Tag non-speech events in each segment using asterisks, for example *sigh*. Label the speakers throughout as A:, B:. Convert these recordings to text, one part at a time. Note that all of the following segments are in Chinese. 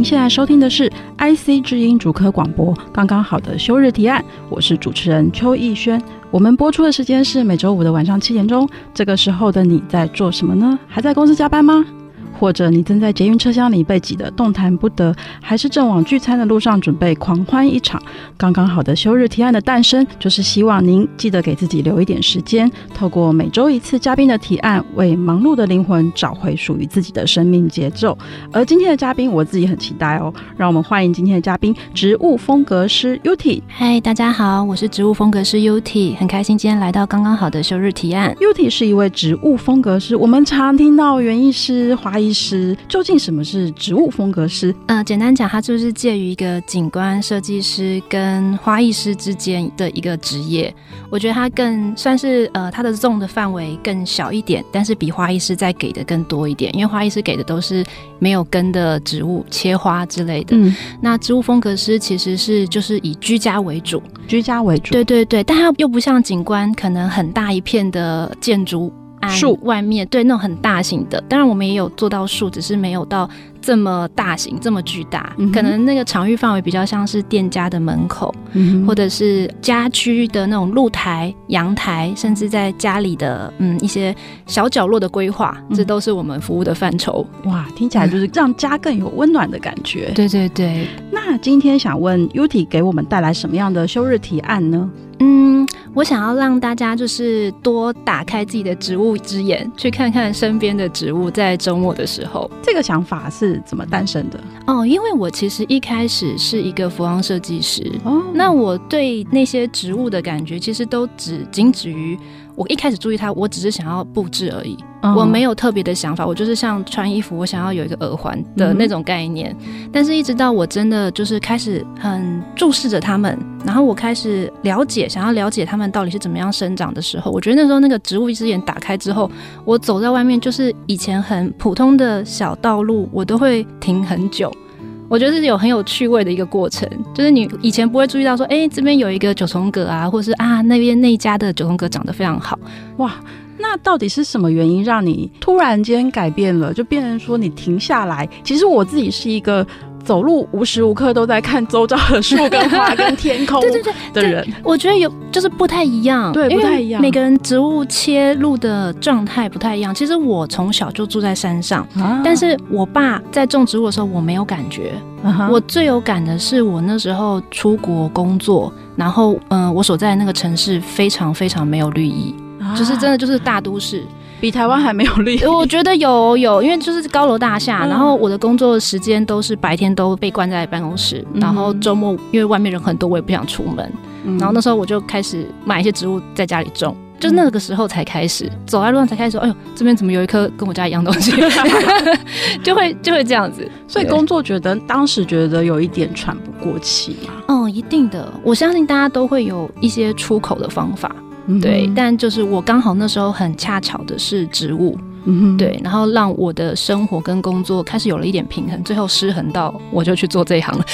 A: 您现在收听的是 IC 之音主科广播，刚刚好的休日提案，我是主持人邱逸轩。我们播出的时间是每周五的晚上七点钟，这个时候的你在做什么呢？还在公司加班吗？或者你正在捷运车厢里被挤得动弹不得，还是正往聚餐的路上准备狂欢一场？刚刚好的休日提案的诞生，就是希望您记得给自己留一点时间，透过每周一次嘉宾的提案，为忙碌的灵魂找回属于自己的生命节奏。而今天的嘉宾，我自己很期待哦，让我们欢迎今天的嘉宾——植物风格师 Uti。
B: 嗨，大家好，我是植物风格师 Uti，很开心今天来到刚刚好的休日提案。
A: Uti 是一位植物风格师，我们常听到园艺师、花艺。师究竟什么是植物风格师？
B: 呃，简单讲，它就是介于一个景观设计师跟花艺师之间的一个职业。我觉得它更算是呃，它的 zone 的范围更小一点，但是比花艺师再给的更多一点。因为花艺师给的都是没有根的植物切花之类的。嗯，那植物风格师其实是就是以居家为主，
A: 居家为主。
B: 对对对，但它又不像景观，可能很大一片的建筑。树外面对那种很大型的，当然我们也有做到树，只是没有到这么大型、这么巨大。嗯、可能那个场域范围比较像是店家的门口，嗯、或者是家居的那种露台、阳台，甚至在家里的嗯一些小角落的规划，嗯，这都是我们服务的范畴。
A: 哇，听起来就是让家更有温暖的感觉。
B: 对对对。
A: 那今天想问 Uti 给我们带来什么样的休日提案呢？
B: 嗯，我想要让大家就是多打开自己的植物之眼，去看看身边的植物。在周末的时候，
A: 这个想法是怎么诞生的？
B: 哦，因为我其实一开始是一个服装设计师，哦，那我对那些植物的感觉其实都只仅止于。我一开始注意它，我只是想要布置而已，嗯、我没有特别的想法。我就是像穿衣服，我想要有一个耳环的那种概念。嗯、但是，一直到我真的就是开始很注视着它们，然后我开始了解，想要了解它们到底是怎么样生长的时候，我觉得那时候那个植物一只眼打开之后，我走在外面，就是以前很普通的小道路，我都会停很久。我觉得是有很有趣味的一个过程，就是你以前不会注意到说，哎、这边有一个九重阁啊，或是啊那边那一家的九重阁长得非常好，
A: 哇，那到底是什么原因让你突然间改变了，就变成说你停下来？其实我自己是一个。走路无时无刻都在看周遭的树跟花跟天空，对对对的人，
B: 我觉得有就是不太一样，
A: 对，不太一样。
B: 每个人植物切入的状态不太一样。其实我从小就住在山上，啊，但是我爸在种植物的时候我没有感觉。啊，我最有感的是我那时候出国工作，然后嗯，呃，我所在的那个城市非常非常没有绿意，啊，就是真的就是大都市。
A: 比台湾还没有厉害，
B: 我觉得有有，因为就是高楼大厦，然后我的工作时间都是白天都被关在办公室，嗯、然后周末因为外面人很多，我也不想出门，嗯、然后那时候我就开始买一些植物在家里种，就那个时候才开始走在路上才开始说，哎呦，这边怎么有一颗跟我家一样东西，*laughs* 就会就会这样子，
A: 所以工作觉得当时觉得有一点喘不过气嘛，
B: 嗯，一定的，我相信大家都会有一些出口的方法。对，但就是我刚好那时候很恰巧的是植物，嗯，对，然后让我的生活跟工作开始有了一点平衡，最后失衡到我就去做这一行了。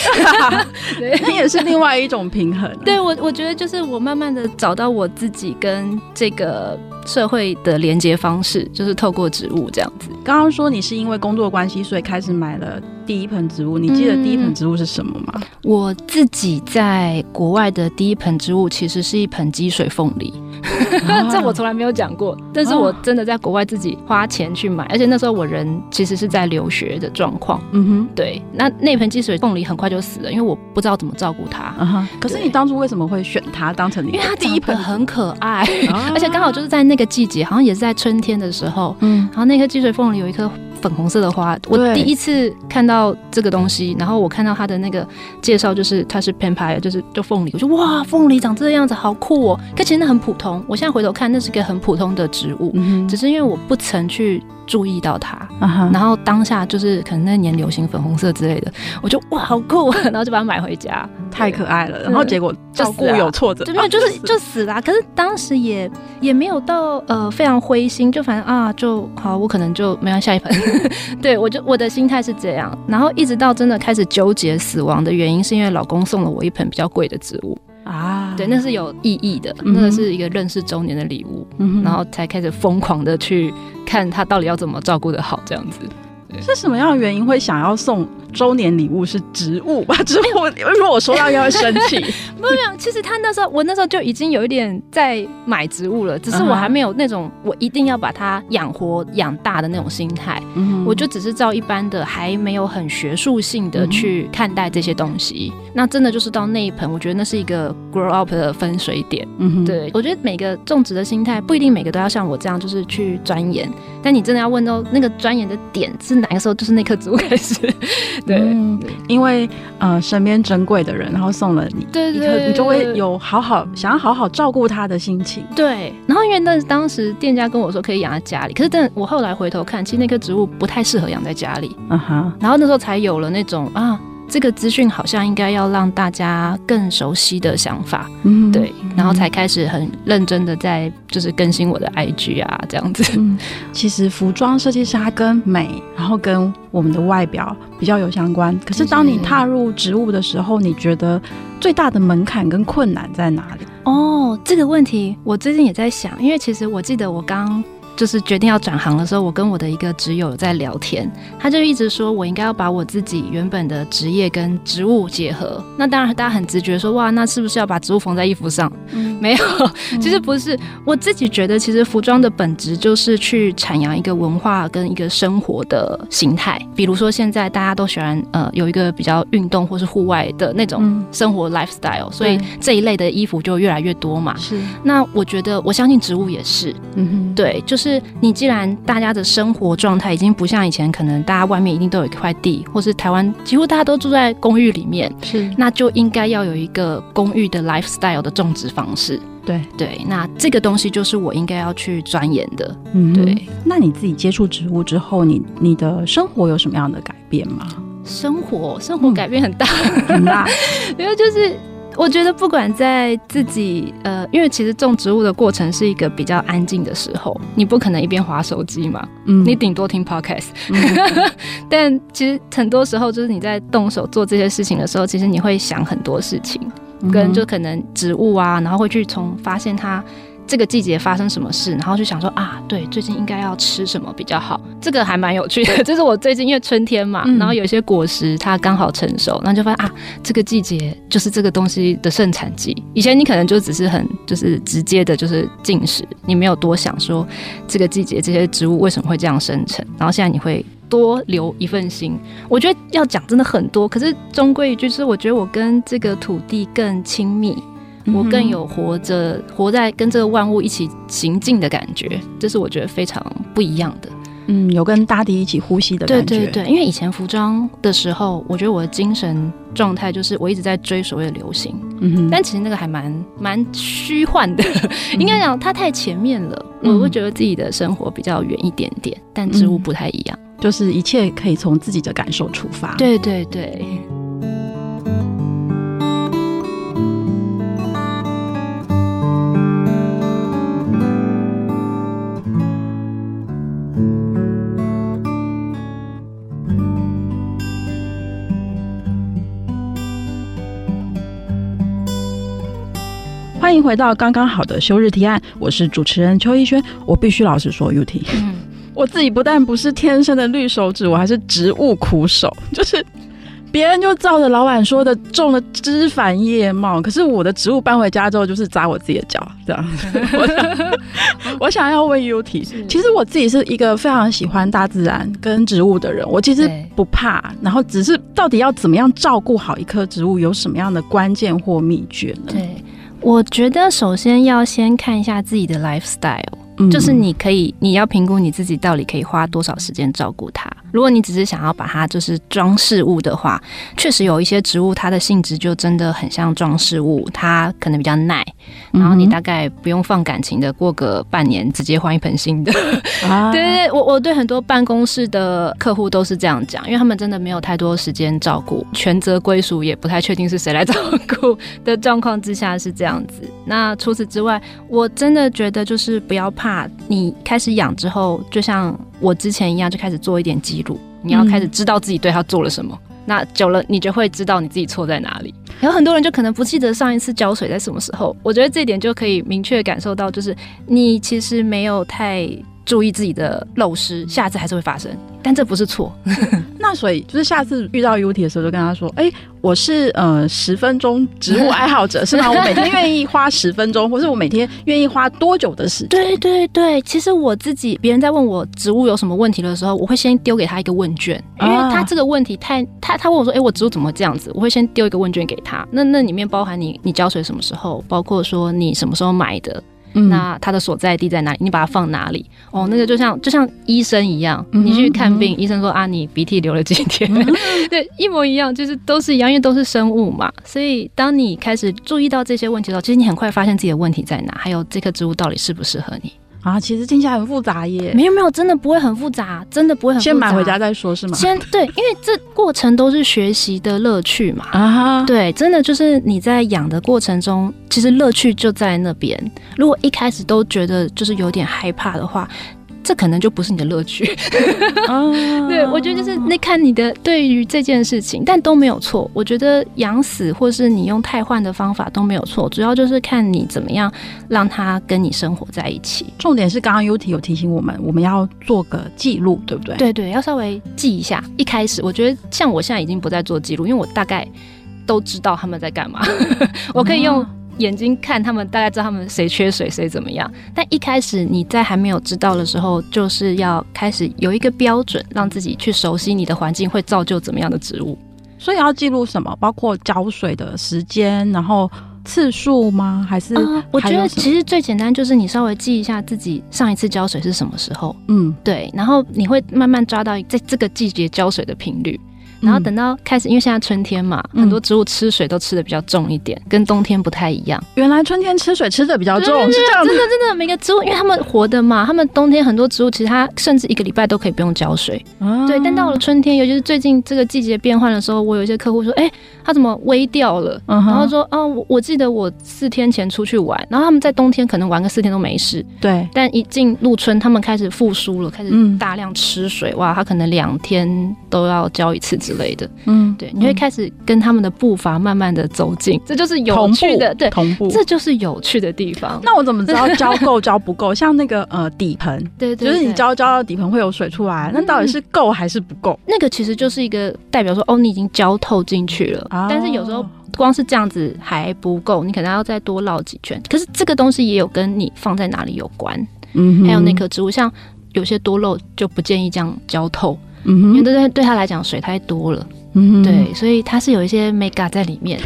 B: *laughs*
A: 对，那也是另外一种平衡啊。
B: 对，我我觉得就是我慢慢的找到我自己跟这个社会的连接方式，就是透过植物这样子。
A: 刚刚说你是因为工作关系，所以开始买了第一盆植物，你记得第一盆植物是什么吗？嗯，
B: 我自己在国外的第一盆植物其实是一盆积水凤梨。*laughs* 这我从来没有讲过，但是我真的在国外自己花钱去买，而且那时候我人其实是在留学的状况。嗯哼，对，那那盆积水凤梨很快就死了，因为我不知道怎么照顾它。啊，
A: 可是你当初为什么会选它当成你？
B: 因为它第一盆很可爱，*laughs* 而且刚好就是在那个季节，好像也是在春天的时候。嗯，然后那颗积水凤梨有一颗粉红色的花。我第一次看到这个东西，然后我看到它的那个介绍，就是它是 Pampire，就是就凤梨，我就哇，凤梨长这个样子，好酷哦！可其实那很普通，我现在回头看，那是个很普通的植物，嗯、只是因为我不曾去。注意到它，然后当下就是可能那年流行粉红色之类的，我就哇好酷，*laughs* 然后就把它买回家，
A: 太可爱了。然后结果照顾有挫折，
B: 对，没有就是就死了。可是当时也也没有到呃非常灰心，就反正啊就好，我可能就没有下一盆。*laughs* 对，我就我的心态是这样，然后一直到真的开始纠结死亡的原因，是因为老公送了我一盆比较贵的植物。啊，对，那是有意义的，嗯、那个是一个认识周年的礼物，嗯、然后才开始疯狂的去看他到底要怎么照顾的好，这样子。
A: 是什么样的原因会想要送周年礼物？是植物吧？*laughs* 植物，如果我收到又要生气。
B: 没 *laughs* 有没有，其实他那时候，我那时候就已经有一点在买植物了，只是我还没有那种我一定要把它养活养大的那种心态。嗯，我就只是照一般的，还没有很学术性的去看待这些东西。嗯、那真的就是到那一盆，我觉得那是一个 grow up 的分水点。嗯，对，我觉得每个种植的心态不一定每个都要像我这样，就是去钻研。但你真的要问到那个钻研的点是哪个时候，就是那棵植物开始。对，
A: 嗯、因为呃身边珍贵的人，然后送了你，
B: 对对，对，
A: 你就会有好好想要好好照顾他的心情。
B: 对，然后因为那当时店家跟我说可以养在家里，可是但我后来回头看，其实那棵植物不太适合养在家里。嗯哼，然后那时候才有了那种啊。这个资讯好像应该要让大家更熟悉的想法，嗯，对，然后才开始很认真的在就是更新我的 IG 啊，这样子。
A: 嗯，其实服装设计师它跟美，然后跟我们的外表比较有相关。可是当你踏入植物的时候，你觉得最大的门槛跟困难在哪里？
B: 哦，这个问题我最近也在想，因为其实我记得我刚。就是决定要转行的时候，我跟我的一个职友在聊天，他就一直说我应该要把我自己原本的职业跟植物结合。那当然，大家很直觉说，哇，那是不是要把植物缝在衣服上？嗯，*laughs* 没有，其实不是。我自己觉得，其实服装的本质就是去阐扬一个文化跟一个生活的形态。比如说，现在大家都喜欢呃有一个比较运动或是户外的那种生活 lifestyle，所以这一类的衣服就越来越多嘛。是。那我觉得，我相信植物也是。嗯哼，对，就是。是你既然大家的生活状态已经不像以前，可能大家外面一定都有一块地，或是台湾几乎大家都住在公寓里面，是那就应该要有一个公寓的 lifestyle 的种植方式。对对，那这个东西就是我应该要去钻研的。嗯，对。
A: 那你自己接触植物之后，你你的生活有什么样的改变吗？
B: 生活生活改变很大，嗯、*laughs* 很大，*laughs* 因为就是。我觉得不管在自己呃，因为其实种植物的过程是一个比较安静的时候，你不可能一边滑手机嘛，嗯，你顶多听 podcast，嗯、*laughs* 但其实很多时候就是你在动手做这些事情的时候，其实你会想很多事情，跟就可能植物啊，然后会去从发现它。这个季节发生什么事，然后就想说啊，对，最近应该要吃什么比较好？这个还蛮有趣的。就是我最近因为春天嘛，嗯、然后有些果实它刚好成熟，然后就发现啊，这个季节就是这个东西的盛产季。以前你可能就只是很就是直接的，就是进食，你没有多想说这个季节这些植物为什么会这样生成。然后现在你会多留一份心。我觉得要讲真的很多，可是终归一句是，我觉得我跟这个土地更亲密。我更有活着、活在跟这个万物一起行进的感觉，这是我觉得非常不一样的。
A: 嗯，有跟大地一起呼吸的感觉。
B: 对对对，因为以前服装的时候，我觉得我的精神状态就是我一直在追所谓的流行。嗯哼，但其实那个还蛮蛮虚幻的，应该讲它太前面了。嗯、我会觉得自己的生活比较远一点点，但植物不太一样，嗯、
A: 就是一切可以从自己的感受出
B: 发。对对
A: 对。迎回到刚刚好的休日提案，我是主持人邱逸轩。我必须老实说，Yuti，、嗯、*laughs* 我自己不但不是天生的绿手指，我还是植物苦手。就是别人就照着老板说的种了枝繁叶茂，可是我的植物搬回家之后就是扎我自己的脚，这样。我想，我想要问 Yuti，其实我自己是一个非常喜欢大自然跟植物的人，我其实不怕，然后只是到底要怎么样照顾好一棵植物，有什么样的关键或秘诀呢？
B: 对。我觉得首先要先看一下自己的 lifestyle，嗯，就是你可以，你要评估你自己到底可以花多少时间照顾它。如果你只是想要把它就是装饰物的话，确实有一些植物它的性质就真的很像装饰物，它可能比较耐，然后你大概不用放感情的，过个半年直接换一盆新的。*laughs* 啊、*laughs* 对对对，我我对很多办公室的客户都是这样讲，因为他们真的没有太多时间照顾，权责归属也不太确定是谁来照顾的状况之下是这样子。那除此之外，我真的觉得就是不要怕，你开始养之后，就像我之前一样，就开始做一点记录。你要开始知道自己对他做了什么，那久了你就会知道你自己错在哪里。有很多人就可能不记得上一次浇水在什么时候，我觉得这点就可以明确感受到，就是你其实没有太。注意自己的漏失，下次还是会发生，但这不是错。*laughs*
A: 那所以就是下次遇到 Uti 的时候，就跟他说：“哎、欸，我是呃十分钟植物爱好者，是吗？我每天愿意花十分钟，或是我每天愿意花多久的时间？”
B: 对对对，其实我自己，别人在问我植物有什么问题的时候，我会先丢给他一个问卷，因为他这个问题太他他问我说：“哎、欸，我植物怎么这样子？”我会先丢一个问卷给他，那那里面包含你你浇水什么时候，包括说你什么时候买的。那它的所在地在哪里？你把它放哪里？哦，那个就像就像医生一样，你去看病，医生说啊，你鼻涕流了几天，*laughs* *laughs* 对，一模一样，就是都是一样，因为都是生物嘛。所以当你开始注意到这些问题的时候，其实你很快发现自己的问题在哪，还有这棵植物到底适不适合你。
A: 啊，其实听起来很复杂耶。
B: 没有没有，真的不会很复杂，真的不会很复杂。
A: 先买回家再说，是吗？
B: 先对，因为这过程都是学习的乐趣嘛。啊哈，对，真的就是你在养的过程中，其实乐趣就在那边。如果一开始都觉得就是有点害怕的话。这可能就不是你的乐趣，*laughs* *laughs* 对，我觉得就是那看你的对于这件事情，但都没有错。我觉得养死或是你用太换的方法都没有错，主要就是看你怎么样让它跟你生活在一起。
A: 重点是刚刚 Uti 有提醒我们，我们要做个记录，对不对？
B: 对对，要稍微记一下。一开始我觉得像我现在已经不再做记录，因为我大概都知道他们在干嘛，*laughs* 我可以用。眼睛看他们，大概知道他们谁缺水，谁怎么样。但一开始你在还没有知道的时候，就是要开始有一个标准，让自己去熟悉你的环境会造就怎么样的植物。
A: 所以要记录什么？包括浇水的时间，然后次数吗？还是、呃？
B: 我觉得其实最简单就是你稍微记一下自己上一次浇水是什么时候。嗯，对。然后你会慢慢抓到在这个季节浇水的频率。然后等到开始，因为现在春天嘛，嗯、很多植物吃水都吃的比较重一点，跟冬天不太一样。
A: 原来春天吃水吃的比较重，是这样子。
B: 真的真的，每个植物，因为它们活的嘛，它们冬天很多植物其实它甚至一个礼拜都可以不用浇水。啊、对，但到了春天，尤其是最近这个季节变换的时候，我有一些客户说，哎，它怎么微掉了？嗯、然后说，哦，我记得我四天前出去玩，然后他们在冬天可能玩个四天都没事。
A: 对，
B: 但一进入春，他们开始复苏了，开始大量吃水，嗯、哇，他可能两天都要浇一次之类的。嗯。对，你会开始跟他们的步伐慢慢的走近，这就是有趣的，对，同步，这就是有趣的地方。
A: 那我怎么知道 *laughs* 浇够浇不够？像那个呃底盆，
B: 对，对，
A: 就是你浇浇到底盆会有水出来，那到底是够还是不够？
B: 那个其实就是一个代表说，哦，你已经浇透进去了。但是有时候光是这样子还不够，你可能要再多绕几圈。可是这个东西也有跟你放在哪里有关，嗯，还有那棵植物，像有些多肉就不建议这样浇透，嗯哼，因为对对他来讲水太多了。嗯，对，所以他是有一些 mega 在里面。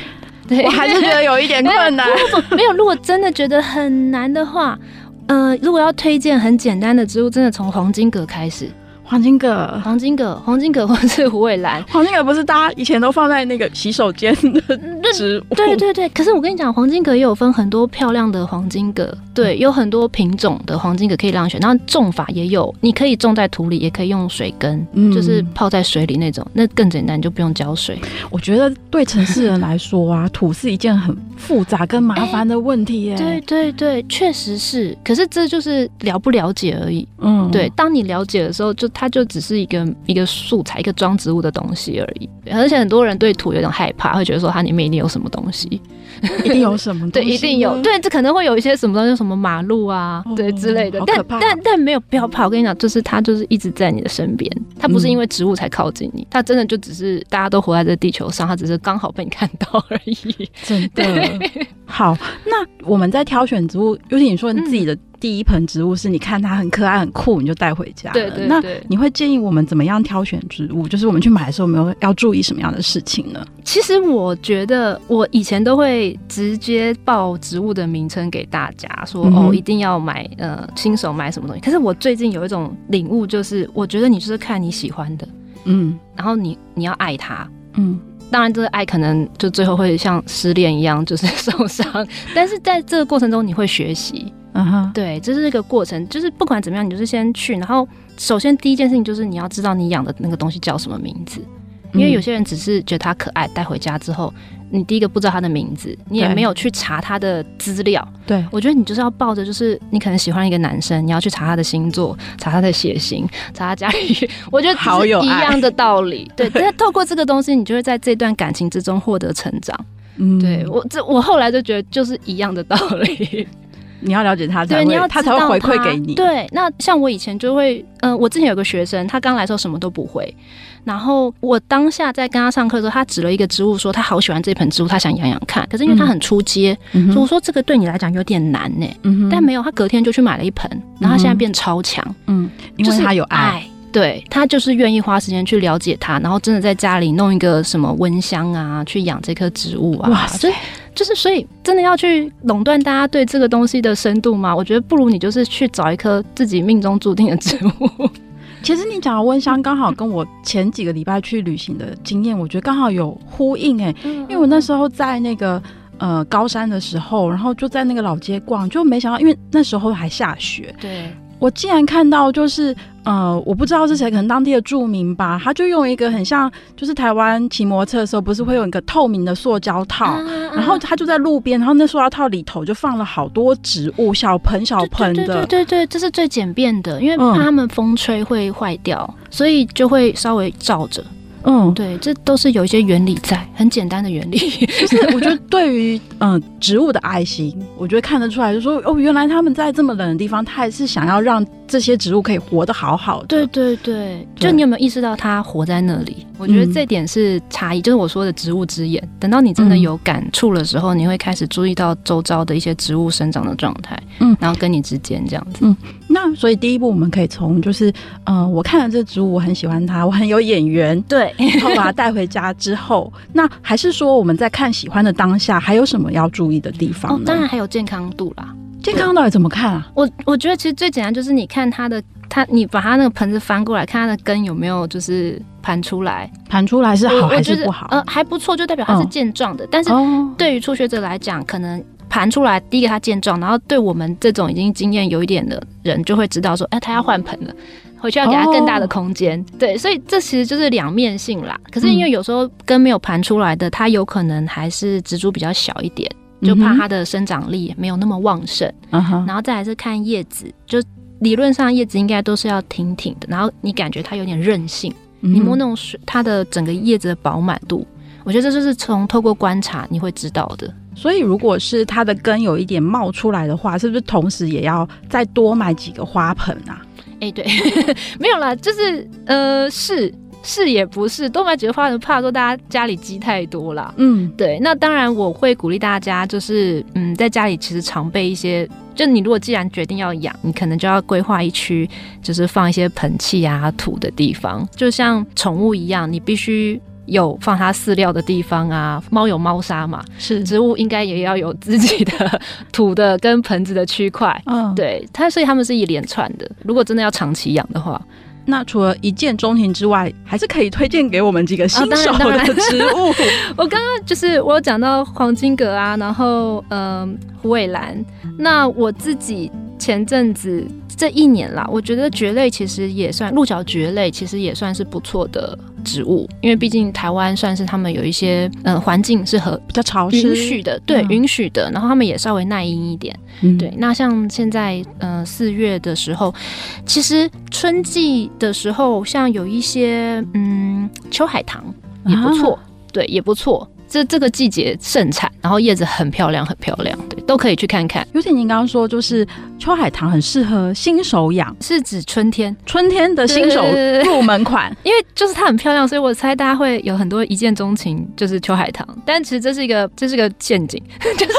B: 对，
A: 我还是觉得有一点 *laughs* 困难。
B: 没有，如果真的觉得很难的话，呃，如果要推荐很简单的植物，真的从黄金葛开始。
A: 黄金葛，
B: 黄金葛，黄金葛，或是虎尾兰。
A: 黄金葛不是大家以前都放在那个洗手间的植物？
B: 对对对。可是我跟你讲，黄金葛也有分很多漂亮的黄金葛，对，有很多品种的黄金葛可以让选。然后种法也有，你可以种在土里，也可以用水根，嗯、就是泡在水里那种，那更简单，你就不用浇水。
A: 我觉得对城市人来说啊，*laughs* 土是一件很复杂跟麻烦的问题耶。
B: 对对对，确实是。可是这就是了不了解而已。嗯，对，当你了解的时候，就。它就只是一个一个素材，一个装植物的东西而已。而且很多人对土有点害怕，会觉得说它里面一定有什么东西，
A: 一定有什么 *laughs* 东西。
B: 对，一定有。对，这可能会有一些什么东西，什么马路啊，哦、对之类的。但但但没有，不要怕。我跟你讲，就是它就是一直在你的身边。它不是因为植物才靠近你，它真的就只是大家都活在这地球上，它只是刚好被你看到而已。
A: 真的。好，那我们在挑选植物，尤其你说你自己的。第一盆植物是你看它很可爱很酷，你就带回家了。
B: 对对对。
A: 那你会建议我们怎么样挑选植物？就是我们去买的时候，我们要注意什么样的事情呢？
B: 其实我觉得我以前都会直接报植物的名称给大家，说、嗯、哦，一定要买呃新手买什么东西。可是我最近有一种领悟，就是我觉得你就是看你喜欢的，嗯，然后你你要爱它，嗯。当然，这个爱可能就最后会像失恋一样，就是受伤。但是在这个过程中，你会学习，嗯哼，对，这是一个过程。就是不管怎么样，你就是先去，然后首先第一件事情就是你要知道你养的那个东西叫什么名字。因为有些人只是觉得它可爱，带回家之后，你第一个不知道它的名字，你也没有去查它的资料。
A: 对，
B: 我觉得你就是要抱着，就是你可能喜欢一个男生，你要去查他的星座，查他的血型，查他家里。*laughs* 我觉得好有一样的道理。对，*laughs* 但是透过这个东西，你就会在这段感情之中获得成长。嗯，对我这我后来就觉得就是一样的道理。
A: 你要了解他，对，你要他才会回馈给你。
B: 对，那像我以前就会，嗯、呃，我之前有个学生，他刚来的时候什么都不会。然后我当下在跟他上课的时候，他指了一个植物，说他好喜欢这盆植物，他想养养看。可是因为他很出街，嗯、所以我说这个对你来讲有点难呢。嗯、但没有，他隔天就去买了一盆，然后他现在变超强。嗯，
A: 因为他有
B: 爱，对他就是愿意花时间去了解它，然后真的在家里弄一个什么温箱啊，去养这棵植物啊。哇塞，所以就是所以真的要去垄断大家对这个东西的深度吗？我觉得不如你就是去找一棵自己命中注定的植物。
A: 其实你讲的温香刚好跟我前几个礼拜去旅行的经验，我觉得刚好有呼应哎、欸，因为我那时候在那个呃高山的时候，然后就在那个老街逛，就没想到，因为那时候还下雪，
B: 对。
A: 我竟然看到，就是呃，我不知道是谁，可能当地的住民吧，他就用一个很像，就是台湾骑摩托车的时候，不是会有一个透明的塑胶套，啊啊、然后他就在路边，然后那塑胶套里头就放了好多植物，小盆小盆的，对对对
B: 对，这是最简便的，因为怕他们风吹会坏掉，嗯、所以就会稍微罩着。嗯，对，这都是有一些原理在，很简单的原理。
A: 就是我觉得对于嗯、呃、植物的爱心，我觉得看得出来，就说哦，原来他们在这么冷的地方，他还是想要让这些植物可以活得好好的。
B: 对对对，就你有没有意识到它活在那里？我觉得这点是差异，就是我说的植物之眼。等到你真的有感触的时候，你会开始注意到周遭的一些植物生长的状态，嗯，然后跟你之间这样子。
A: 嗯，那所以第一步我们可以从就是，呃，我看了这植物，我很喜欢它，我很有眼缘，
B: 对，
A: 然后把它带回家之后，*laughs* 那还是说我们在看喜欢的当下，还有什么要注意的地方呢？
B: 哦，当然还有健康度啦。
A: 健康到底怎么看啊？
B: 我我觉得其实最简单就是你看它的。它，你把它那个盆子翻过来，看它的根有没有就是盘出来，
A: 盘出来是好还是不好？
B: 呃，还不错，就代表它是健壮的。哦、但是对于初学者来讲，可能盘出来，第一个它健壮，然后对我们这种已经经验有一点的人，就会知道说，哎、欸，他要换盆了，回去要给它更大的空间。哦、对，所以这其实就是两面性啦。可是因为有时候根没有盘出来的，它有可能还是植株比较小一点，就怕它的生长力没有那么旺盛。嗯、然后再来是看叶子，就。理论上叶子应该都是要挺挺的，然后你感觉它有点韧性，嗯、你摸那种水，它的整个叶子的饱满度，我觉得这就是从透过观察你会知道的。
A: 所以如果是它的根有一点冒出来的话，是不是同时也要再多买几个花盆啊？
B: 哎、欸，对，*laughs* 没有啦，就是呃是。是也不是，多买几个花盆，怕说大家家里积太多啦。嗯，对。那当然，我会鼓励大家，就是嗯，在家里其实常备一些。就你如果既然决定要养，你可能就要规划一区，就是放一些盆器啊、土的地方，就像宠物一样，你必须有放它饲料的地方啊。猫有猫砂嘛，是植物应该也要有自己的土的跟盆子的区块。嗯，对它，所以它们是一连串的。如果真的要长期养的话。
A: 那除了一见钟情之外，还是可以推荐给我们几个新手的植物。哦、*laughs*
B: 我刚刚就是我有讲到黄金葛啊，然后嗯、呃、虎尾兰。那我自己前阵子这一年啦，我觉得蕨类其实也算鹿角蕨类，其实也算是不错的。植物，因为毕竟台湾算是他们有一些呃环境是和
A: 比较潮湿。
B: 允许的，对，允许的，然后他们也稍微耐阴一点，嗯、对。那像现在呃四月的时候，其实春季的时候，像有一些嗯秋海棠也不错，啊、对，也不错。这这个季节盛产，然后叶子很漂亮，很漂亮，对，都可以去看看。
A: 尤其您刚刚说，就是秋海棠很适合新手养，
B: 是指春天，
A: 春天的新手入门款，*laughs*
B: 因为就是它很漂亮，所以我猜大家会有很多一见钟情，就是秋海棠。但其实这是一个这是一个陷阱，*laughs* 就是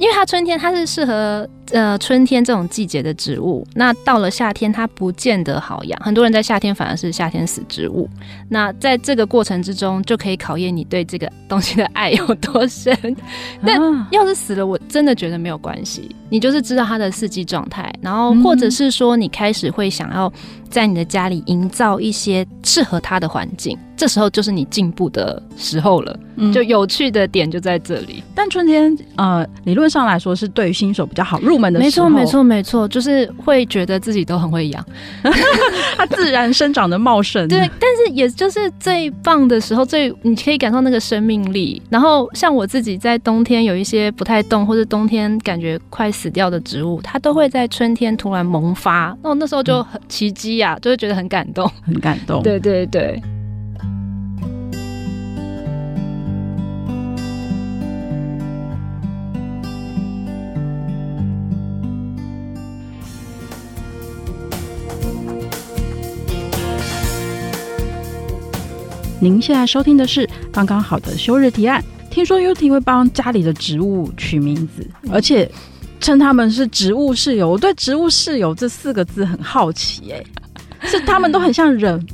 B: 因为它春天它是适合呃春天这种季节的植物，那到了夏天它不见得好养，很多人在夏天反而是夏天死植物。那在这个过程之中，就可以考验你对这个东西的爱有多深。但要是死了，我真的觉得没有关系，你就是知道它的四季状态，然后或者是说你开始会想要在你的家里营造一些适合它的环境。这时候就是你进步的时候了，嗯，就有趣的点就在这里。
A: 但春天，呃，理论上来说是对于新手比较好入门的时候。
B: 没错，没错，没错，就是会觉得自己都很会养，*laughs*
A: 它自然生长的茂盛。
B: 对，但是也就是最棒的时候，最你可以感受那个生命力。然后像我自己在冬天有一些不太动，或者冬天感觉快死掉的植物，它都会在春天突然萌发。那我那时候就很奇迹呀，就会觉得很感动，
A: 很感动。
B: 对对对。
A: 您现在收听的是刚刚好的休日提案。听说 Uti 会帮家里的植物取名字，而且称他们是植物室友。我对“植物室友”这四个字很好奇，哎，*laughs* 是他们都很像人？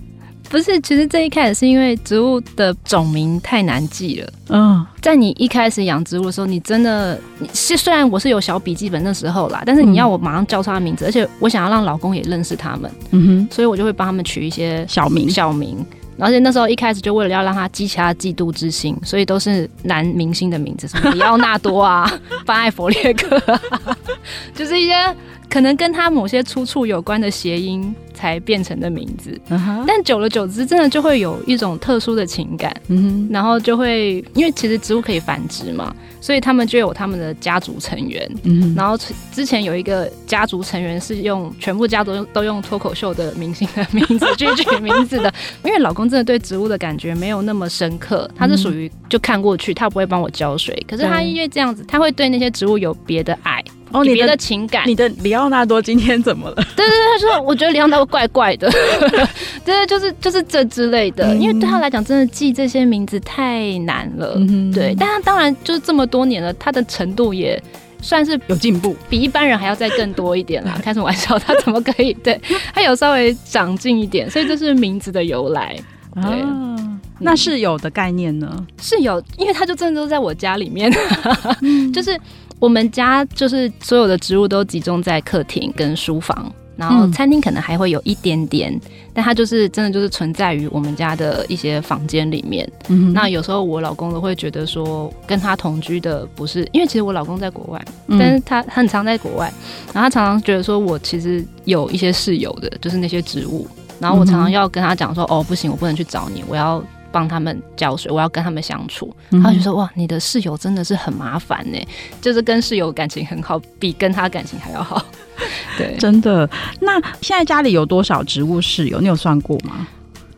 B: 不是，其实这一开始是因为植物的种名太难记了。嗯，在你一开始养植物的时候，你真的是虽然我是有小笔记本那时候啦，但是你要我马上叫出他名字，而且我想要让老公也认识他们，嗯哼，所以我就会帮他们取一些小名，小名。而且那时候一开始就为了要让他激起他嫉妒之心，所以都是男明星的名字，什么里奥纳多啊、*laughs* 范艾佛列克啊，*laughs* 就是一些可能跟他某些出处有关的谐音。才变成的名字。Uh huh. 但久了久之，真的就会有一种特殊的情感。uh，huh. 然后就会因为其实植物可以繁殖嘛。所以他们就有他们的家族成员，然后之前有一个家族成员是用全部家族都用脱口秀的明星的名字去取名字的，*laughs* 因为老公真的对植物的感觉没有那么深刻，他是属于就看过去，他不会帮我浇水，可是他因为这样子，他会对那些植物有别的爱。哦，你别的情感，
A: 你的里奥纳多今天怎么了？*laughs*
B: 对对对，他说我觉得里奥纳多怪怪的，*laughs* 对，就是就是这之类的，嗯、因为对他来讲，真的记这些名字太难了。嗯、对，但他当然就是这么多年了，他的程度也算是
A: 有进步，
B: 比一般人还要再更多一点啦。*laughs* 开什么玩笑？他怎么可以？对，他有稍微长进一点，所以这是名字的由来。对，啊、
A: 那室友的概念呢？
B: 室友，因为他就真的都在我家里面，嗯、就是。我们家就是所有的植物都集中在客厅跟书房，然后餐厅可能还会有一点点，嗯、但它就是真的就是存在于我们家的一些房间里面。嗯、那有时候我老公都会觉得说，跟他同居的不是，因为其实我老公在国外，嗯、但是他很常在国外，然后他常常觉得说我其实有一些室友的，就是那些植物，然后我常常要跟他讲说，嗯、哦，不行，我不能去找你，我要。帮他们浇水，我要跟他们相处。他就说：“哇，你的室友真的是很麻烦呢，就是跟室友感情很好，比跟他感情还要好。*laughs* ”对，
A: 真的。那现在家里有多少植物室友？你有算过吗？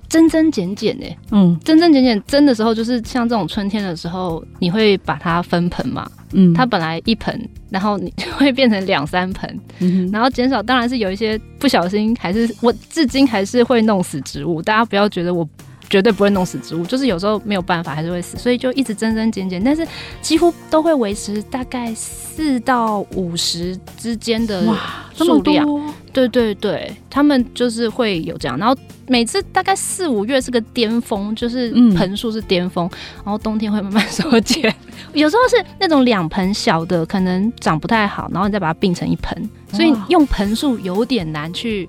B: 增增减减呢？嗯，增增减减增的时候，就是像这种春天的时候，你会把它分盆嘛？嗯，它本来一盆，然后你就会变成两三盆，嗯、然后减少。当然是有一些不小心，还是我至今还是会弄死植物。大家不要觉得我。绝对不会弄死植物，就是有时候没有办法还是会死，所以就一直增增减减，但是几乎都会维持大概四到五十之间的数量。对对对，他们就是会有这样，然后每次大概四五月是个巅峰，就是盆数是巅峰，嗯、然后冬天会慢慢缩减。有时候是那种两盆小的可能长不太好，然后你再把它并成一盆，所以用盆数有点难去。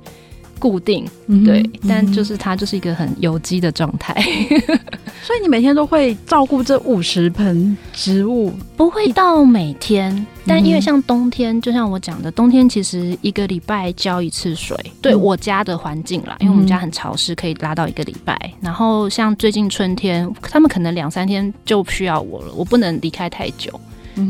B: 固定对，但就是它就是一个很有机的状态，*laughs*
A: 所以你每天都会照顾这五十盆植物，
B: 不会到每天，但因为像冬天，嗯、就像我讲的，冬天其实一个礼拜浇一次水，对我家的环境啦，因为我们家很潮湿，可以拉到一个礼拜。嗯、然后像最近春天，他们可能两三天就需要我了，我不能离开太久。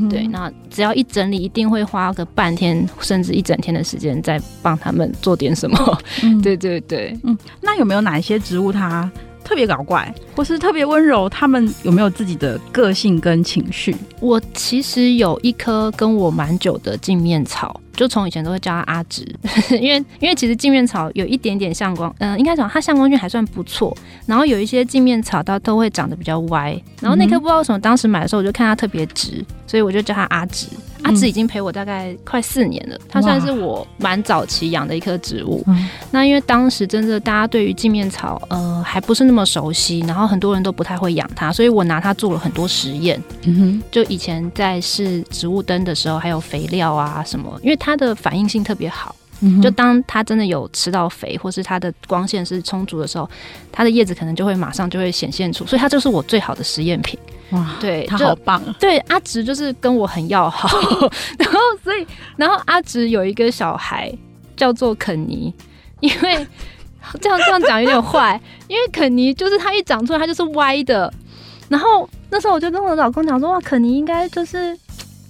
B: 对，那只要一整理，一定会花个半天甚至一整天的时间，再帮他们做点什么。嗯、*laughs* 对对对，
A: 嗯，那有没有哪一些植物它特别搞怪，或是特别温柔？他们有没有自己的个性跟情绪？
B: 我其实有一棵跟我蛮久的镜面草。就从以前都会叫它阿直，*laughs* 因为因为其实镜面草有一点点向光，嗯、呃，应该讲它向光性还算不错。然后有一些镜面草它都会长得比较歪。然后那棵不知道为什么当时买的时候我就看它特别直，所以我就叫它阿直。阿紫已经陪我大概快四年了，它算是我蛮早期养的一棵植物。那因为当时真的大家对于镜面草呃还不是那么熟悉，然后很多人都不太会养它，所以我拿它做了很多实验。嗯哼，就以前在试植物灯的时候，还有肥料啊什么，因为它的反应性特别好。就当它真的有吃到肥，或是它的光线是充足的时候，它的叶子可能就会马上就会显现出，所以它就是我最好的实验品。
A: 哇，
B: 对，
A: 他好棒啊！
B: 对，阿直就是跟我很要好，然后所以，然后阿直有一个小孩叫做肯尼，因为这样这样讲有点坏，因为肯尼就是他一长出来他就是歪的，然后那时候我就跟我老公讲说，哇，肯尼应该就是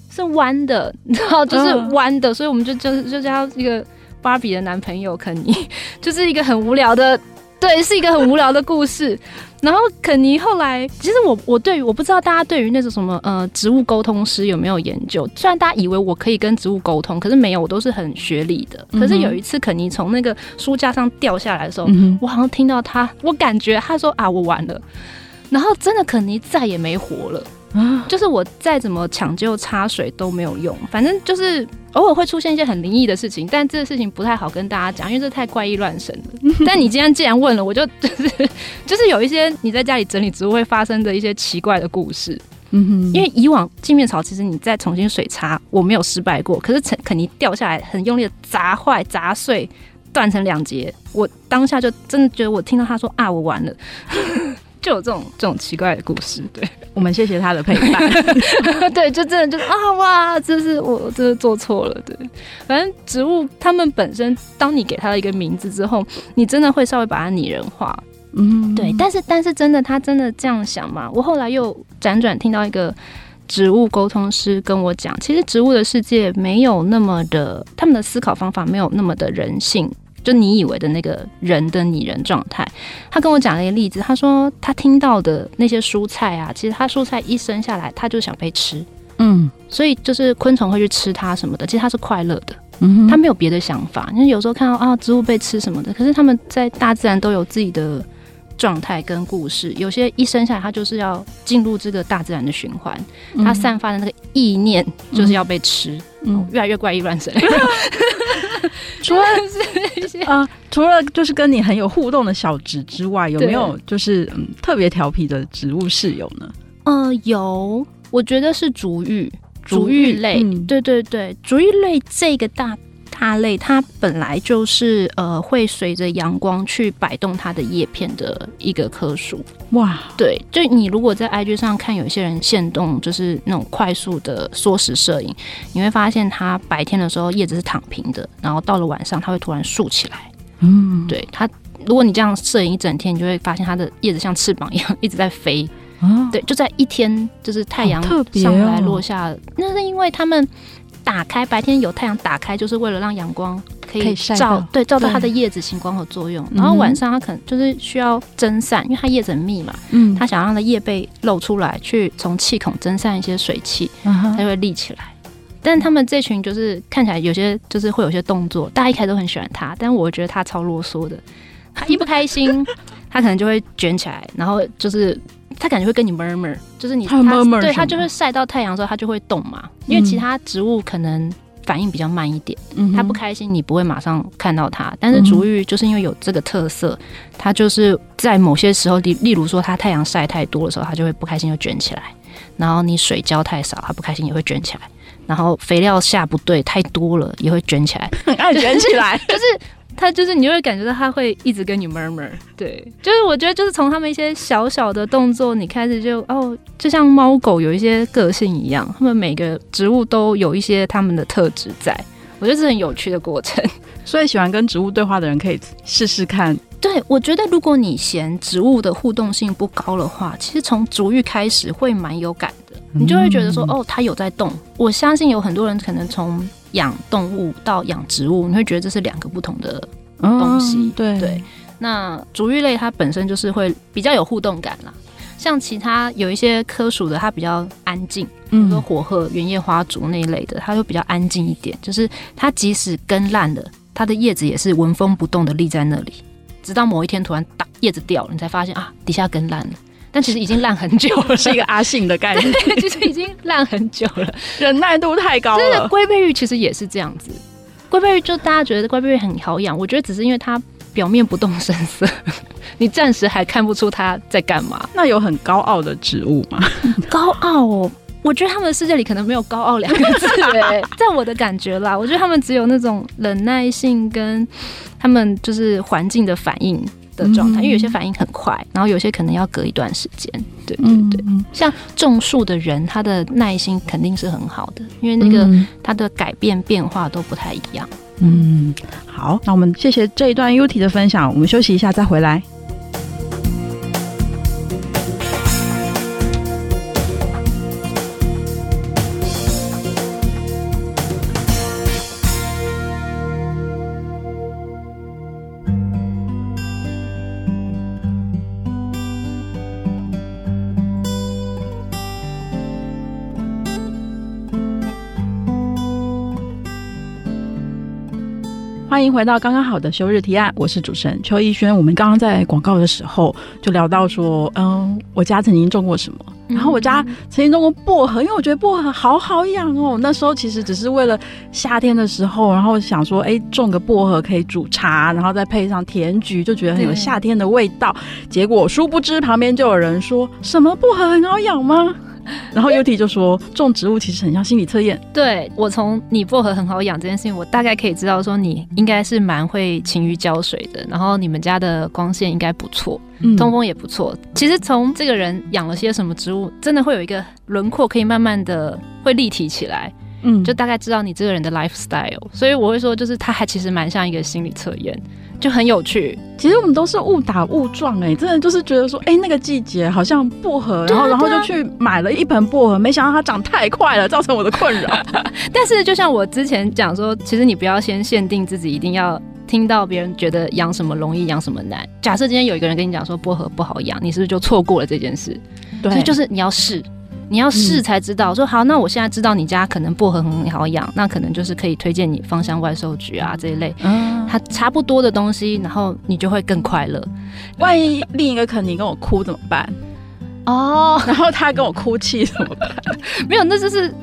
B: 是弯的，然后就是弯的，所以我们就就就叫一个芭比的男朋友肯尼，*laughs* 就是一个很无聊的。对，是一个很无聊的故事。*laughs* 然后肯尼后来，其实我我对于我不知道大家对于那种什么呃植物沟通师有没有研究？虽然大家以为我可以跟植物沟通，可是没有，我都是很学理的。可是有一次肯尼从那个书架上掉下来的时候，嗯、我好像听到他，我感觉他说啊，我完了。然后真的肯尼再也没活了。就是我再怎么抢救插水都没有用，反正就是偶尔会出现一些很灵异的事情，但这个事情不太好跟大家讲，因为这太怪异乱神了。*laughs* 但你今天既然问了，我就就 *laughs* 是就是有一些你在家里整理植物会发生的一些奇怪的故事。嗯哼，因为以往镜面草其实你再重新水插，我没有失败过，可是肯肯尼掉下来很用力的砸坏、砸碎、断成两截，我当下就真的觉得我听到他说啊，我完了。*laughs* 就有这种这种奇怪的故事，对，*laughs*
A: 我们谢谢他的陪伴，*laughs*
B: 对，就真的就是啊哇，这是我真的做错了，对，反正植物它们本身，当你给它一个名字之后，你真的会稍微把它拟人化，嗯，对，但是但是真的他真的这样想吗？我后来又辗转听到一个植物沟通师跟我讲，其实植物的世界没有那么的，他们的思考方法没有那么的人性。就你以为的那个人的拟人状态，他跟我讲了一个例子，他说他听到的那些蔬菜啊，其实他蔬菜一生下来他就想被吃，嗯，所以就是昆虫会去吃它什么的，其实他是快乐的，嗯哼，他没有别的想法。因为有时候看到啊植物被吃什么的，可是他们在大自然都有自己的状态跟故事，有些一生下来他就是要进入这个大自然的循环，他散发的那个意念就是要被吃，嗯，越来越怪异乱神。*laughs* *laughs*
A: 除了是一些啊，除了就是跟你很有互动的小植之外，有没有就是嗯特别调皮的植物室友呢？
B: 呃，有，我觉得是竹芋，竹芋类，嗯、对对对，竹芋类这个大。它类它本来就是呃会随着阳光去摆动它的叶片的一个棵树哇，对，就你如果在 IG 上看有些人限动，就是那种快速的缩时摄影，你会发现它白天的时候叶子是躺平的，然后到了晚上它会突然竖起来，嗯，对它，如果你这样摄影一整天，你就会发现它的叶子像翅膀一样一直在飞，啊，对，就在一天就是太阳上来落下，哦，那是因为他们。打开白天有太阳打开，就是为了让阳光可以照，对，照到它的叶子行光合作用。然后晚上它可能就是需要蒸散，因为它叶子很密嘛，嗯，它想让它的叶背露出来，去从气孔蒸散一些水汽，它就会立起来。但是他们这群就是看起来有些就是会有些动作，大家一开始都很喜欢它，但我觉得它超啰嗦的。它一不开心，它可能就会卷起来，然后就是。它感觉会跟你 murmur，就是你它对它就是晒到太阳的时候，它就会动嘛。因为其他植物可能反应比较慢一点，它不开心你不会马上看到它。但是竹芋就是因为有这个特色，它就是在某些时候，例例如说它太阳晒太多的时候，它就会不开心就卷起来。然后你水浇太少，它不开心也会卷起来。然后肥料下不对，太多了也会卷起来，
A: 很 *laughs* 爱卷起来，*laughs*
B: 就是。他就是，你就会感觉到他会一直跟你 murmur，对，就是我觉得就是从他们一些小小的动作，你开始就哦，就像猫狗有一些个性一样，他们每个植物都有一些他们的特质在，我觉得是很有趣的过程。*laughs*
A: 所以喜欢跟植物对话的人可以试试看。
B: 对，我觉得如果你嫌植物的互动性不高的话，其实从足浴开始会蛮有感的，你就会觉得说哦，它有在动。我相信有很多人可能从养动物到养植物，你会觉得这是两个不同的东西。嗯、对对，那竹芋类它本身就是会比较有互动感啦。像其他有一些科属的，它比较安静，比如说火鹤、圆叶花竹那一类的，它就比较安静一点。就是它即使根烂了，它的叶子也是纹风不动的立在那里，直到某一天突然打叶子掉了，你才发现啊，底下根烂了。但其实已经烂很久了，
A: 是一个阿信的概念，*laughs*
B: 对，其实已经烂很久了，
A: 忍耐度太高了。
B: 真的龟背玉其实也是这样子，龟背玉就大家觉得龟背玉很好养，我觉得只是因为它表面不动声色，*laughs* 你暂时还看不出它在干嘛。
A: 那有很高傲的植物吗？*laughs*
B: 高傲哦。我觉得他们的世界里可能没有高傲两个字，在我的感觉啦，我觉得他们只有那种忍耐性跟他们就是环境的反应的状态，因为有些反应很快，然后有些可能要隔一段时间。对对对，像种树的人，他的耐心肯定是很好的，因为那个他的改变变化都不太一样。
A: 嗯，好，那我们谢谢这一段 Yuti 的分享，我们休息一下再回来。欢迎回到刚刚好的休日提案，我是主持人邱逸轩。我们刚刚在广告的时候就聊到说，嗯，我家曾经种过什么，然后我家曾经种过薄荷，因为我觉得薄荷好好养哦。那时候其实只是为了夏天的时候，然后想说，哎，种个薄荷可以煮茶，然后再配上甜菊，就觉得很有夏天的味道。结果殊不知旁边就有人说什么薄荷很好养吗？*laughs* 然后 Yuti 就说，种植物其实很像心理测验。
B: 对，我从你薄荷很好养这件事情，我大概可以知道说你应该是蛮会勤于浇水的，然后你们家的光线应该不错，通风也不错。其实从这个人养了些什么植物，真的会有一个轮廓可以慢慢的会立体起来。嗯，就大概知道你这个人的 lifestyle。所以我会说，就是他还其实蛮像一个心理测验。就很有趣。
A: 其实我们都是误打误撞哎、欸，真的就是觉得说，哎、欸，那个季节好像薄荷，然后然后就去买了一盆薄荷，没想到它长太快了，造成我的困扰。*laughs*
B: 但是就像我之前讲说，其实你不要先限定自己一定要听到别人觉得养什么容易养什么难。假设今天有一个人跟你讲说薄荷不好养，你是不是就错过了这件事？对，所以就是你要试。你要试才知道。说好，那我现在知道你家可能薄荷很好养，那可能就是可以推荐你芳香万寿菊啊这一类，嗯，它差不多的东西，然后你就会更快乐。
A: 万一另一个肯你跟我哭怎么办？哦，然后他跟我哭泣怎么办？*laughs*
B: 没有，那就是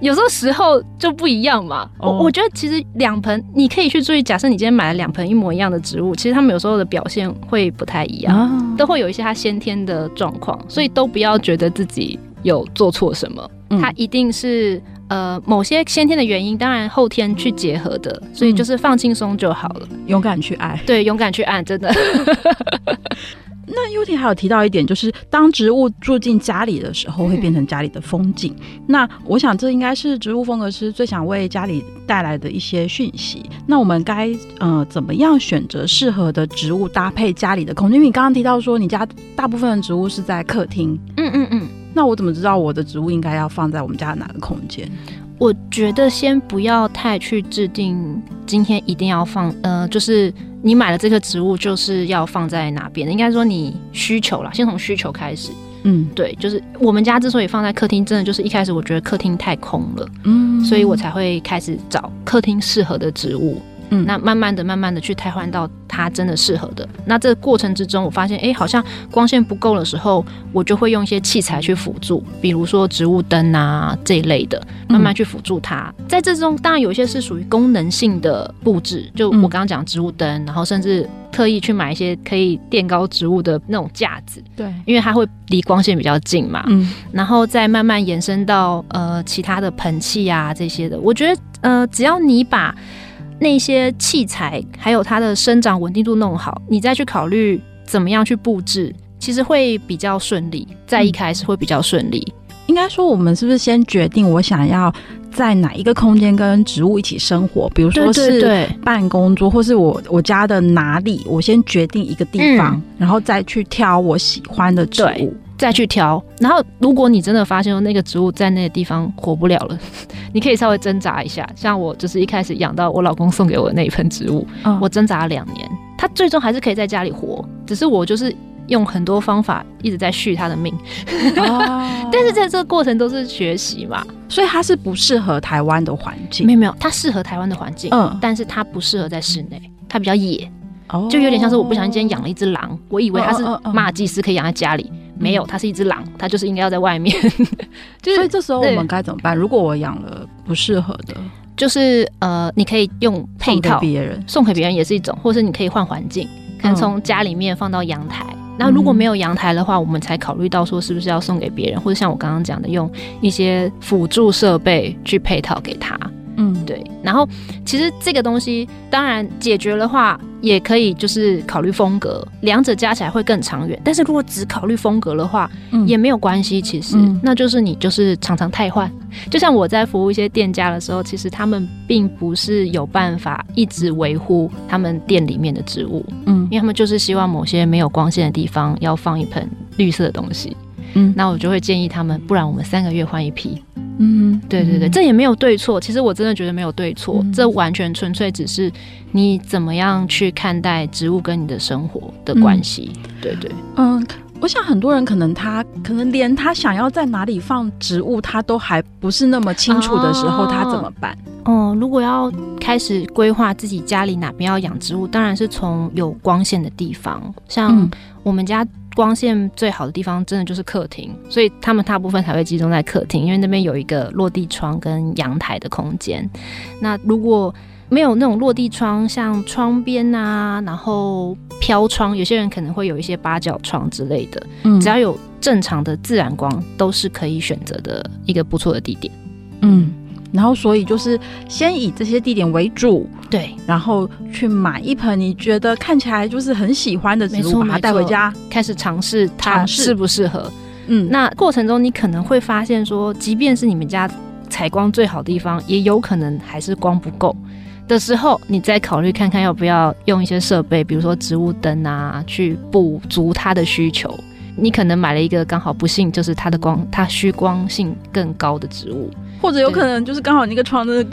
B: 有时候时候就不一样嘛。我、哦、我觉得其实两盆你可以去注意，假设你今天买了两盆一模一样的植物，其实他们有时候的表现会不太一样，哦、都会有一些它先天的状况，所以都不要觉得自己。有做错什么？它一定是呃某些先天的原因，当然后天去结合的，所以就是放轻松就好了，
A: 勇敢去爱，
B: 对，勇敢去爱，真的。*laughs*
A: 那 Yuti 还有提到一点，就是当植物住进家里的时候，会变成家里的风景。嗯、那我想这应该是植物风格师最想为家里带来的一些讯息。那我们该呃怎么样选择适合的植物搭配家里的空间？因为你刚刚提到说你家大部分的植物是在客厅，嗯嗯嗯。那我怎么知道我的植物应该要放在我们家的哪个空间？
B: 我觉得先不要太去制定今天一定要放，呃，就是你买了这个植物就是要放在哪边？应该说你需求啦，先从需求开始。嗯，对，就是我们家之所以放在客厅，真的就是一开始我觉得客厅太空了，嗯，所以我才会开始找客厅适合的植物。嗯，那慢慢的、慢慢的去汰换到它真的适合的。那这个过程之中，我发现，哎、欸，好像光线不够的时候，我就会用一些器材去辅助，比如说植物灯啊这一类的，慢慢去辅助它。嗯、在这中，当然有一些是属于功能性的布置，就我刚刚讲植物灯，然后甚至特意去买一些可以垫高植物的那种架子，对，因为它会离光线比较近嘛。嗯，然后再慢慢延伸到呃其他的盆器啊这些的。我觉得，呃，只要你把那些器材还有它的生长稳定度弄好，你再去考虑怎么样去布置，其实会比较顺利。在一开始会比较顺利。嗯，
A: 应该说，我们是不是先决定我想要在哪一个空间跟植物一起生活？比如说是办公桌，或是我我家的哪里，我先决定一个地方，嗯，然后再去挑我喜欢的植物。
B: 再去挑，然后如果你真的发现那个植物在那个地方活不了了，*laughs* 你可以稍微挣扎一下。像我就是一开始养到我老公送给我的那一盆植物，嗯、我挣扎了两年，它最终还是可以在家里活，只是我就是用很多方法一直在续它的命。哦、*laughs* 但是在这个过程都是学习嘛，
A: 所以它是不适合台湾的环境。
B: 没有没有，它适合台湾的环境，嗯，但是它不适合在室内，它比较野，哦，就有点像是我不小心今天养了一只狼，我以为它是马尔济斯可以养在家里。没有，它是一只狼，它就是应该要在外面。*laughs* 就是、
A: 所以这时候我们该怎么办？如果我养了不适合的，
B: 就是呃，你可以用配套
A: 别人
B: 送给别人也是一种，或是你可以换环境，可能从家里面放到阳台。那、嗯、如果没有阳台的话，我们才考虑到说是不是要送给别人，或者像我刚刚讲的，用一些辅助设备去配套给他。嗯，对。然后其实这个东西当然解决的话，也可以就是考虑风格，两者加起来会更长远。但是如果只考虑风格的话，嗯、也没有关系。其实、嗯、那就是你就是常常汰换。就像我在服务一些店家的时候，其实他们并不是有办法一直维护他们店里面的植物，嗯，因为他们就是希望某些没有光线的地方要放一盆绿色的东西。嗯，那我就会建议他们，不然我们三个月换一批。嗯，对对对，这也没有对错。其实我真的觉得没有对错，嗯、这完全纯粹只是你怎么样去看待植物跟你的生活的关系。嗯、对对，
A: 嗯，我想很多人可能他可能连他想要在哪里放植物，他都还不是那么清楚的时候，哦、他怎么办？
B: 哦、嗯，如果要开始规划自己家里哪边要养植物，当然是从有光线的地方，像我们家。光线最好的地方，真的就是客厅，所以他们大部分才会集中在客厅，因为那边有一个落地窗跟阳台的空间。那如果没有那种落地窗，像窗边啊，然后飘窗，有些人可能会有一些八角窗之类的，嗯，只要有正常的自然光，都是可以选择的一个不错的地点，嗯。
A: 然后，所以就是先以这些地点为主，
B: 对，
A: 然后去买一盆你觉得看起来就是很喜欢的植物，把它带回家，
B: 开始尝试它适不适合。嗯，那过程中你可能会发现说，即便是你们家采光最好的地方，也有可能还是光不够。的时候，你再考虑看看要不要用一些设备，比如说植物灯啊，去补足它的需求。你可能买了一个刚好不幸就是它的光，它需光性更高的植物。
A: 或者有可能就是刚好那个窗的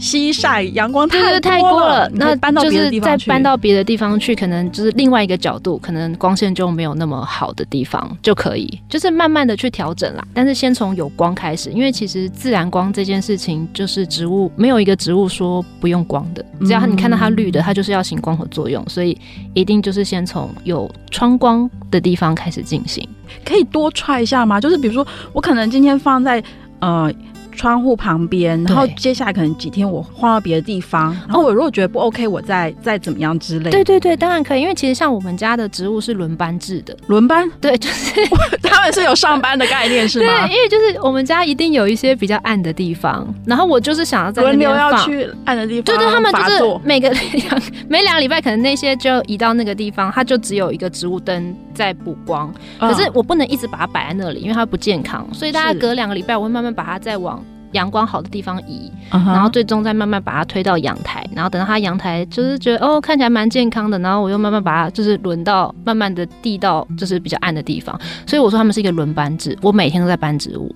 A: 西晒阳光太
B: 太多了，那搬到别的地方去，再搬到别的地方去，可能就是另外一个角度，可能光线就没有那么好的地方就可以，就是慢慢的去调整啦。但是先从有光开始，因为其实自然光这件事情，就是植物没有一个植物说不用光的，只要你看到它绿的，它就是要行光合作用，所以一定就是先从有窗光的地方开始进行。
A: 可以多踹一下吗？就是比如说我可能今天放在呃。窗户旁边，然后接下来可能几天我换到别的地方，然后我如果觉得不 OK，我再再怎么样之类的。
B: 对对对，当然可以，因为其实像我们家的植物是轮班制的，
A: 轮班，
B: 对，就是 *laughs*
A: 他们是有上班的概念是吗？
B: 对，因为就是我们家一定有一些比较暗的地方，然后我就是想要在轮流
A: 要去暗的地方，
B: 对对，他们就是每个两 *laughs* 每两个礼拜可能那些就移到那个地方，它就只有一个植物灯在补光，可是我不能一直把它摆在那里，因为它不健康，所以大家隔两个礼拜我会慢慢把它再往。阳光好的地方移，uh huh. 然后最终再慢慢把它推到阳台，然后等到它阳台就是觉得哦看起来蛮健康的，然后我又慢慢把它就是轮到慢慢的递到就是比较暗的地方，所以我说他们是一个轮班制，我每天都在搬植物。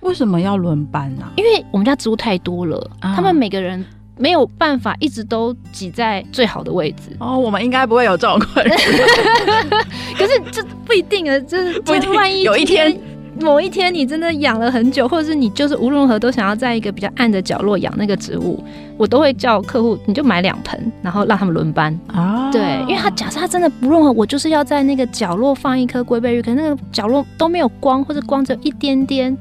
A: 为什么要轮班呢？啊？
B: 因为我们家植物太多了，uh huh. 他们每个人没有办法一直都挤在最好的位置。
A: 哦，我们应该不会有这种困扰。*laughs*
B: 可是这不一定啊，就是不一定万一
A: 有一天。
B: 某一天你真的养了很久，或者是你就是无论如何都想要在一个比较暗的角落养那个植物，我都会叫客户，你就买两盆，然后让他们轮班啊。对，因为他假设他真的不论我就是要在那个角落放一颗龟背芋，可是那个角落都没有光，或者光只有一点点，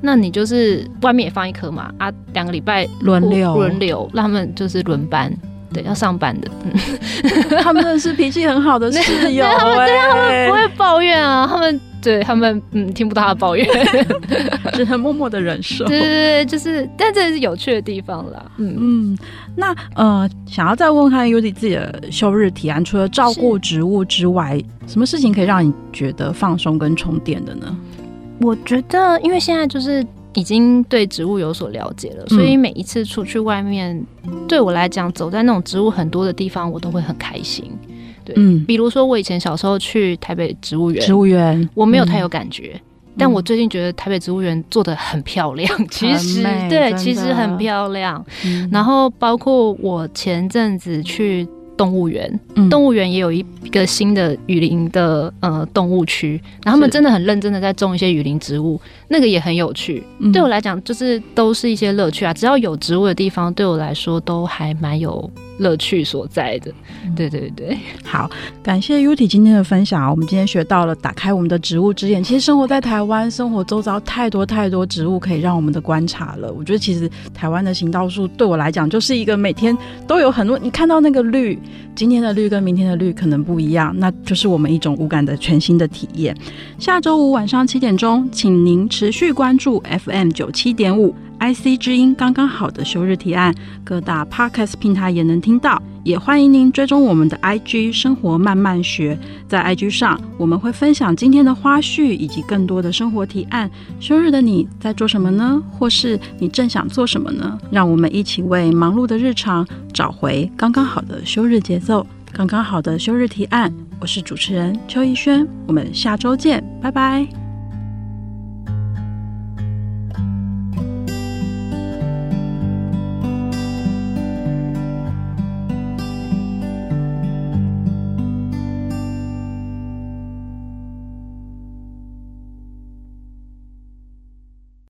B: 那你就是外面也放一颗嘛啊，两个礼拜
A: 轮流
B: 轮流让他们就是轮班。对，要上班的，嗯，*laughs*
A: 他们是脾气很好的室友，
B: 他们对他们不会抱怨啊，他们对他们嗯听不到他的抱怨，*laughs*
A: 只能默默的忍受。
B: 对对对，就是，但这是有趣的地方啦。嗯嗯，
A: 那呃，想要再问看 Yudy 自己的休日提案，除了照顾植物之外，什么事情可以让你觉得放松跟充电的呢？
B: 我觉得，因为现在就是。已经对植物有所了解了，所以每一次出去外面，嗯、对我来讲，走在那种植物很多的地方，我都会很开心。对，嗯，比如说我以前小时候去台北植物园，
A: 植物园
B: 我没有太有感觉，嗯、但我最近觉得台北植物园做的很漂亮，嗯、其实对，其实很漂亮。嗯、然后包括我前阵子去。动物园，嗯、动物园也有一个新的雨林的呃动物区，然后他们真的很认真的在种一些雨林植物，那个也很有趣。嗯、对我来讲，就是都是一些乐趣啊。只要有植物的地方，对我来说都还蛮有乐趣所在的。对对对，
A: 好，感谢 Uti 今天的分享。我们今天学到了打开我们的植物之眼。其实生活在台湾，生活周遭太多太多植物可以让我们的观察了。我觉得其实台湾的行道树对我来讲就是一个每天都有很多，你看到那个绿，今天的绿跟明天的绿可能不一样，那就是我们一种无感的全新的体验。下周五晚上七点钟，请您持续关注 FM 九七点五 IC 之音刚刚好的休日提案，各大 Podcast 平台也能听到。也欢迎您追踪我们的 IG 生活慢慢学，在 IG 上我们会分享今天的花絮以及更多的生活提案。休日的你在做什么呢？或是你正想做什么呢？让我们一起为忙碌的日常找回刚刚好的休日节奏，刚刚好的休日提案。我是主持人邱逸轩，我们下周见，拜拜。